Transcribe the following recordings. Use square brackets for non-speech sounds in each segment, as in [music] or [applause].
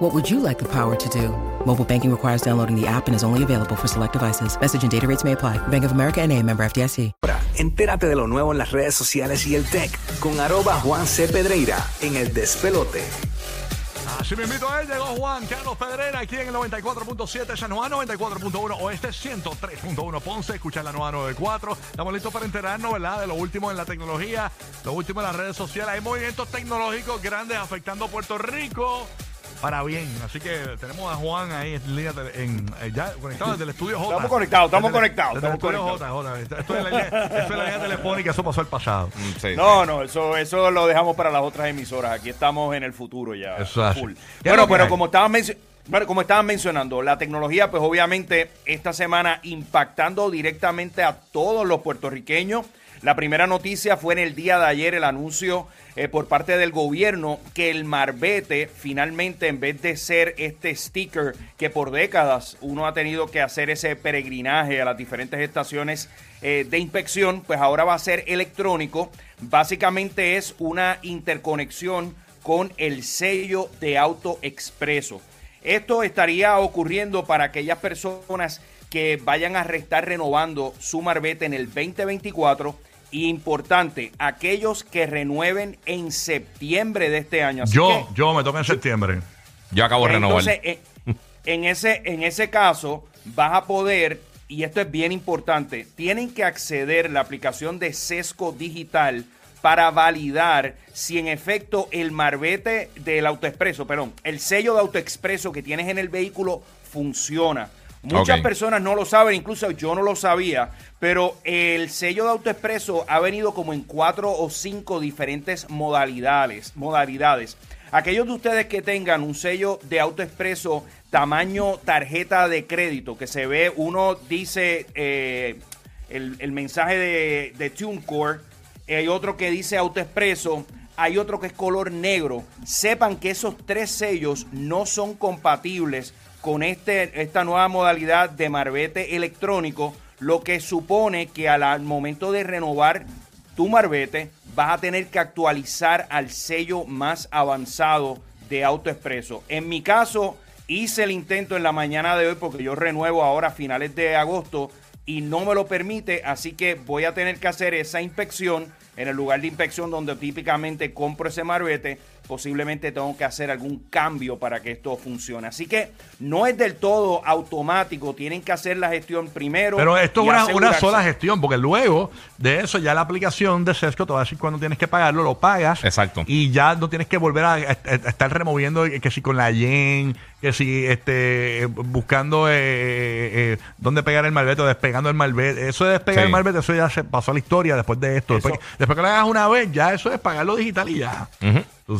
What would you like the power to do? Mobile banking requires downloading the app and is only available for select devices. Message and data rates may apply. Bank of America and a member FDIC. Ahora, entérate de lo nuevo en las redes sociales y el tech con arroba Juan C. Pedreira en el despelote. Así me invito a él, llegó Juan Carlos Pedrera aquí en el 94.7 San Juan, 94.1 Oeste, 103.1 Ponce, escucha la nueva 94. Estamos listos para enterarnos, ¿verdad? De lo último en la tecnología, lo último en las redes sociales. Hay movimientos tecnológicos grandes afectando a Puerto Rico para bien. Así que tenemos a Juan ahí en línea, tele- en, eh, ya conectado desde el estudio J. Estamos conectados, estamos Desde conectados, Desde el estamos estudio J, J. Esto esto es la línea, esto es la línea telefónica, eso pasó el pasado. No, no, eso, eso lo dejamos para las otras emisoras. Aquí estamos en el futuro ya. Eso es así. full. ¿Qué es lo Bueno, que pero como mencio- bueno, como estaban mencionando, la tecnología, pues obviamente esta semana impactando directamente a todos los puertorriqueños. La primera noticia fue en el día de ayer el anuncio eh, por parte del gobierno que el marbete finalmente en vez de ser este sticker que por décadas uno ha tenido que hacer ese peregrinaje a las diferentes estaciones eh, de inspección, pues ahora va a ser electrónico. Básicamente es una interconexión con el sello de auto expreso. Esto estaría ocurriendo para aquellas personas que vayan a estar renovando su marbete en el 2024. Y importante, aquellos que renueven en septiembre de este año. Así Yo, que- yo me toca en septiembre. Yo acabo de renovar. entonces, eh, en ese, en ese caso, vas a poder, y esto es bien importante, tienen que acceder a la aplicación de Sesco Digital para validar si en efecto el marbete del autoexpreso, perdón, el sello de autoexpreso que tienes en el vehículo funciona. Muchas personas no lo saben, incluso yo no lo sabía, pero el sello de AutoExpreso ha venido como en cuatro o cinco diferentes modalidades. modalidades. Aquellos de ustedes que tengan un sello de AutoExpreso tamaño tarjeta de crédito, que se ve, uno dice eh, el, el mensaje de, de TuneCore, hay otro que dice AutoExpreso, hay otro que es color negro. Sepan que esos tres sellos no son compatibles con este, esta nueva modalidad de marbete electrónico, lo que supone que al, momento de renovar tu marbete vas a tener que actualizar al sello más avanzado de AutoExpreso. En mi caso, hice el intento en la mañana de hoy porque yo renuevo ahora a finales de agosto y no me lo permite, así que voy a tener que hacer esa inspección en el lugar de inspección donde típicamente compro ese marbete. Posiblemente tengo que hacer algún cambio para que esto funcione. Así que no es del todo automático, tienen que hacer la gestión primero. Pero esto es una, sola gestión, porque luego de eso ya la aplicación de Sesco te va a decir cuando tienes que pagarlo, lo pagas. Exacto. Y ya no tienes que volver a, a- a estar removiendo que si con la yen, que si este eh, buscando eh, eh, dónde pegar el malvete o despegando el malvete. Eso de despegar Sí. el malvete, eso ya se pasó a la historia después de esto. Después, que- después que lo hagas una vez, ya eso es pagarlo digital y ya.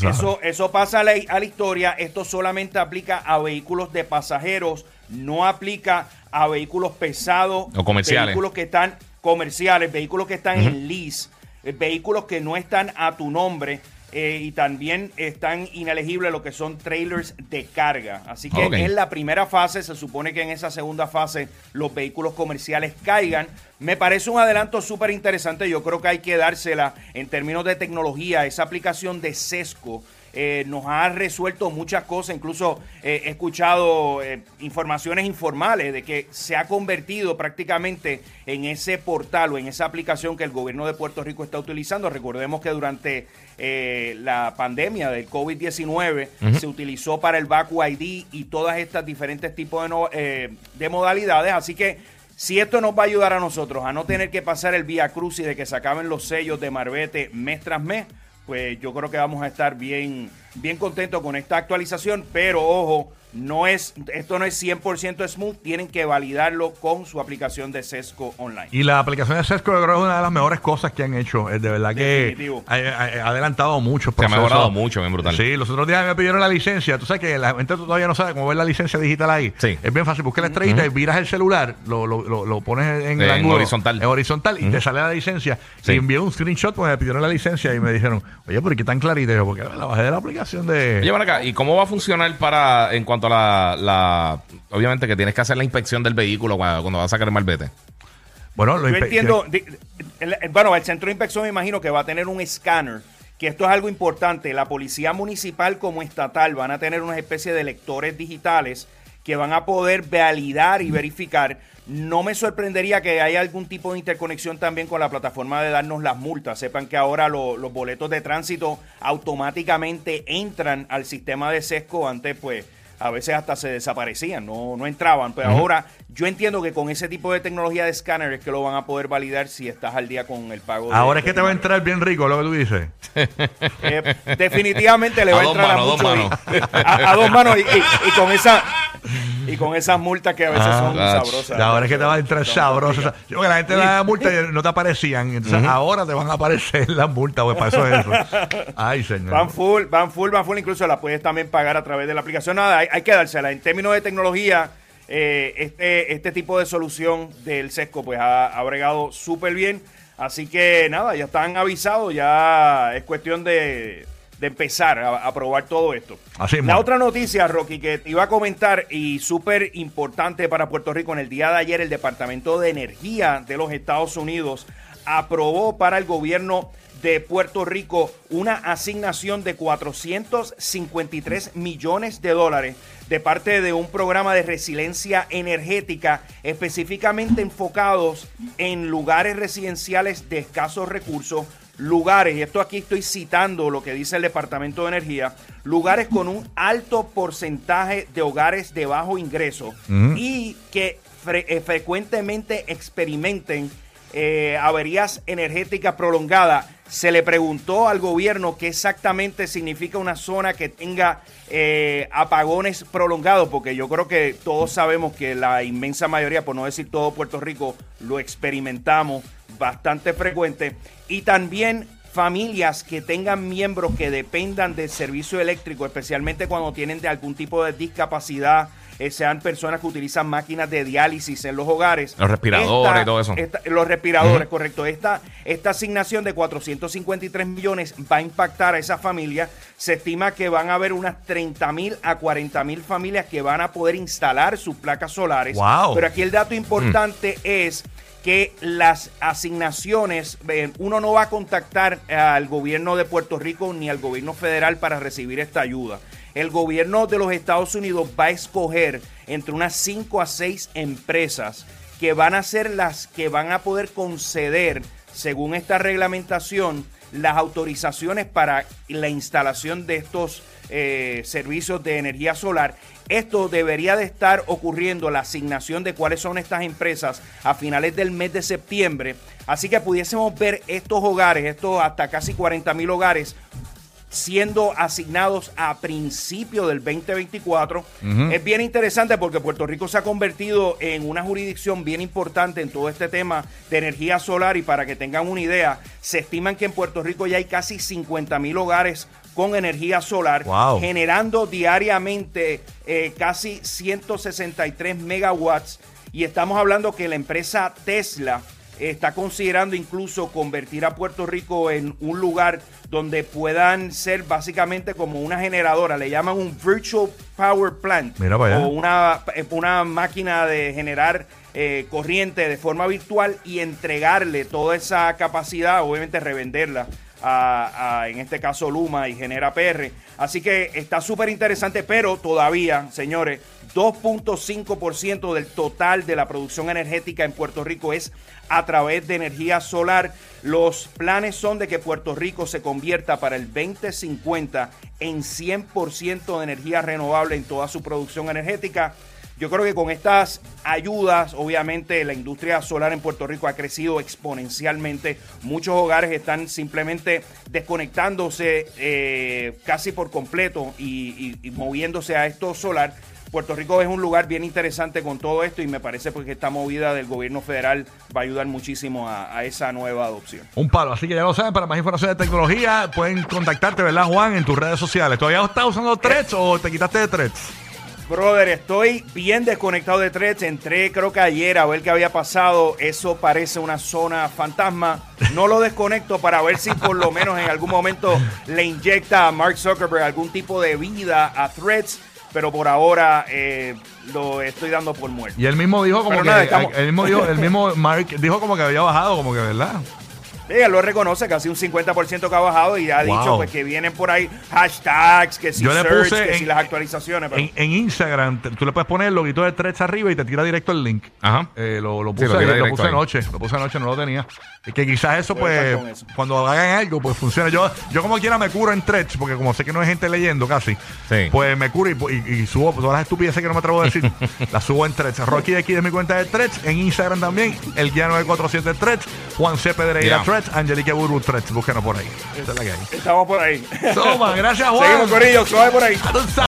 Eso, eso pasa a la, a la historia. Esto solamente aplica a vehículos de pasajeros, no aplica a vehículos pesados, O comerciales. vehículos que están comerciales, vehículos que están en lease, eh, vehículos que no están a tu nombre. Eh, y también están inelegibles lo que son trailers de carga. Así que Ok. en la primera fase, se supone que en esa segunda fase los vehículos comerciales caigan. Me parece un adelanto súper interesante. Yo creo que hay que dársela en términos de tecnología. Esa aplicación de Sesco eh, nos ha resuelto muchas cosas. Incluso eh, he escuchado eh, informaciones informales de que se ha convertido prácticamente en ese portal o en esa aplicación que el gobierno de Puerto Rico está utilizando. Recordemos que durante la pandemia del COVID-19 se utilizó para el Vacu ID y todas estas diferentes tipos de, no- de modalidades. Así que si esto nos va a ayudar a nosotros a no tener que pasar el vía cruz y de que se acaben los sellos de Marbete mes tras mes, pues yo creo que vamos a estar bien, bien contento con esta actualización, pero ojo, no es, esto no es 100% smooth, tienen que validarlo con su aplicación de Sesco Online. Y la aplicación de Sesco yo creo que es una de las mejores cosas que han hecho. Es de verdad que ha, adelantado mucho. Se ha mejorado mucho, bien brutal. Sí, los otros días me pidieron la licencia. Tú sabes que la gente todavía no sabe cómo ver la licencia digital ahí. Sí. Es bien fácil. Busca la estrellita y viras el celular, lo, lo, lo, lo pones en, el En ángulo horizontal. En horizontal y te sale la licencia. Sí. Y envié un screenshot porque me pidieron la licencia y me dijeron, oye, ¿por qué tan clarita? Y yo, porque la bajé de la aplicación de. Oye, acá, ¿y cómo va a funcionar para, en cuanto a la, la- obviamente que tienes que hacer la inspección del vehículo cuando, cuando vas a sacar el malvete? bueno, lo Yo entiendo, di- el- el- bueno, el centro de inspección me imagino que va a tener un escáner, que esto es algo importante. La policía municipal como estatal van a tener una especie de lectores digitales que van a poder validar y verificar. No me sorprendería que haya algún tipo de interconexión también con la plataforma de darnos las multas. Sepan que ahora lo- los boletos de tránsito automáticamente entran al sistema de sesco. Antes, pues, a veces hasta se desaparecían, no, no entraban. Pero ahora yo entiendo que con ese tipo de tecnología de escáner es que lo van a poder validar si estás al día con el pago. de- Ahora es que te va a entrar bien rico lo que tú dices. eh, definitivamente le [laughs] va A a, dos entrar manos, a dos mucho manos. y- [laughs] a, a dos manos y, y- y con esa y con esas multas que a veces Ah, son sabrosas. Ahora es que te va a entrar complicadas. Yo que la gente le da multa y [laughs] no te aparecían. Entonces ahora te van a aparecer las multas, pues para eso es eso. Ay, señor. Van full, van full, van full, incluso la puedes también pagar a través de la aplicación. Nada, hay, hay que dársela. En términos de tecnología, eh, este, este tipo de solución del Sesco pues ha, ha bregado súper bien. Así que nada, ya están avisados, ya es cuestión de, de empezar a, a probar todo esto. Así la otra noticia, Rocky, que te iba a comentar y súper importante para Puerto Rico, en el día de ayer el Departamento de Energía de los Estados Unidos aprobó para el gobierno de Puerto Rico una asignación de 453 millones de dólares de parte de un programa de resiliencia energética específicamente enfocados en lugares residenciales de escasos recursos, lugares, y esto aquí estoy citando lo que dice el Departamento de Energía, lugares con un alto porcentaje de hogares de bajo ingreso y que fre- eh, frecuentemente experimenten eh, averías energéticas prolongadas. Se le preguntó al gobierno qué exactamente significa una zona que tenga eh, apagones prolongados, porque yo creo que todos sabemos que la inmensa mayoría, por no decir todo Puerto Rico, lo experimentamos bastante frecuente. Y también familias que tengan miembros que dependan del servicio eléctrico, especialmente cuando tienen de algún tipo de discapacidad, eh, sean personas que utilizan máquinas de diálisis en los hogares. Los respiradores y todo eso. esta- los respiradores, correcto. Esta, esta asignación de 453 millones va a impactar a esa familia. Se estima que van a haber unas 30 mil a 40 mil familias que van a poder instalar sus placas solares. Wow. Pero aquí el dato importante es que las asignaciones, eh, uno no va a contactar al gobierno de Puerto Rico ni al gobierno federal para recibir esta ayuda. El gobierno de los Estados Unidos va a escoger entre unas 5 a 6 empresas que van a ser las que van a poder conceder, según esta reglamentación, las autorizaciones para la instalación de estos eh, servicios de energía solar. Esto debería de estar ocurriendo, la asignación de cuáles son estas empresas a finales del mes de septiembre. Así que pudiésemos ver estos hogares, estos hasta casi 40 mil hogares, siendo asignados a principio del 2024. Es bien interesante porque Puerto Rico se ha convertido en una jurisdicción bien importante en todo este tema de energía solar y para que tengan una idea, se estiman que en Puerto Rico ya hay casi 50 mil hogares con energía solar, Wow. generando diariamente eh, casi 163 megawatts. Y estamos hablando que la empresa Tesla está considerando incluso convertir a Puerto Rico en un lugar donde puedan ser básicamente como una generadora, le llaman un virtual power plant Mira o una, una máquina de generar eh, corriente de forma virtual y entregarle toda esa capacidad, obviamente revenderla en este caso Luma y Genera PR. Así que está súper interesante, pero todavía, señores, 2.5% del total de la producción energética en Puerto Rico es a través de energía solar. Los planes son de que Puerto Rico se convierta para el 2050 en 100% de energía renovable en toda su producción energética. Yo creo que con estas ayudas, obviamente la industria solar en Puerto Rico ha crecido exponencialmente. Muchos hogares están simplemente desconectándose eh, casi por completo y, moviéndose a esto solar. Puerto Rico es un lugar bien interesante con todo esto y me parece pues, que esta movida del gobierno federal va a ayudar muchísimo a, a esa nueva adopción. Un palo. Así que ya lo saben, para más información de tecnología, pueden contactarte, ¿verdad, Juan? En tus redes sociales. ¿Todavía estás usando Threads o te quitaste de Threads? Brother, estoy bien desconectado de Threads. Entré creo que ayer a ver qué había pasado. Eso parece una zona fantasma. No lo desconecto para ver si por lo menos en algún momento le inyecta a Mark Zuckerberg algún tipo de vida a Threads. Pero por ahora eh, lo estoy dando por muerto. Y él mismo dijo como Pero que. nada, estamos- mismo dijo, el mismo [laughs] Mark dijo como que había bajado, como que, ¿verdad? Ella lo reconoce, casi un 50% que ha bajado y ha Wow. dicho pues, que vienen por ahí hashtags, que si Yo le search, puse que en- si las actualizaciones. pero- En, en Instagram, tú le puedes poner el loguito de Threads arriba y te tira directo el link. Ajá. Eh, lo, lo Sí, puse, lo tira lo directo puse anoche, lo puse anoche, no lo tenía. Y que quizás eso, pues, eso. cuando hagan algo, pues funciona. Yo, yo como quiera me curo en Threads, porque como sé que no hay gente leyendo casi, Sí. pues me curo y, y- y subo todas las estupideces que no me atrevo a decir, [laughs] las subo en Threads. Rocky de aquí de mi cuenta de Threads, en Instagram también, el guía 947 Threads, Juan C. Pedreira Yeah. Threads, Angelique Buru Threads, búsquenos por ahí. Esa es la que hay. Estamos por ahí. Toma, gracias [laughs] Juan. Seguimos, Corillo, suave por ahí.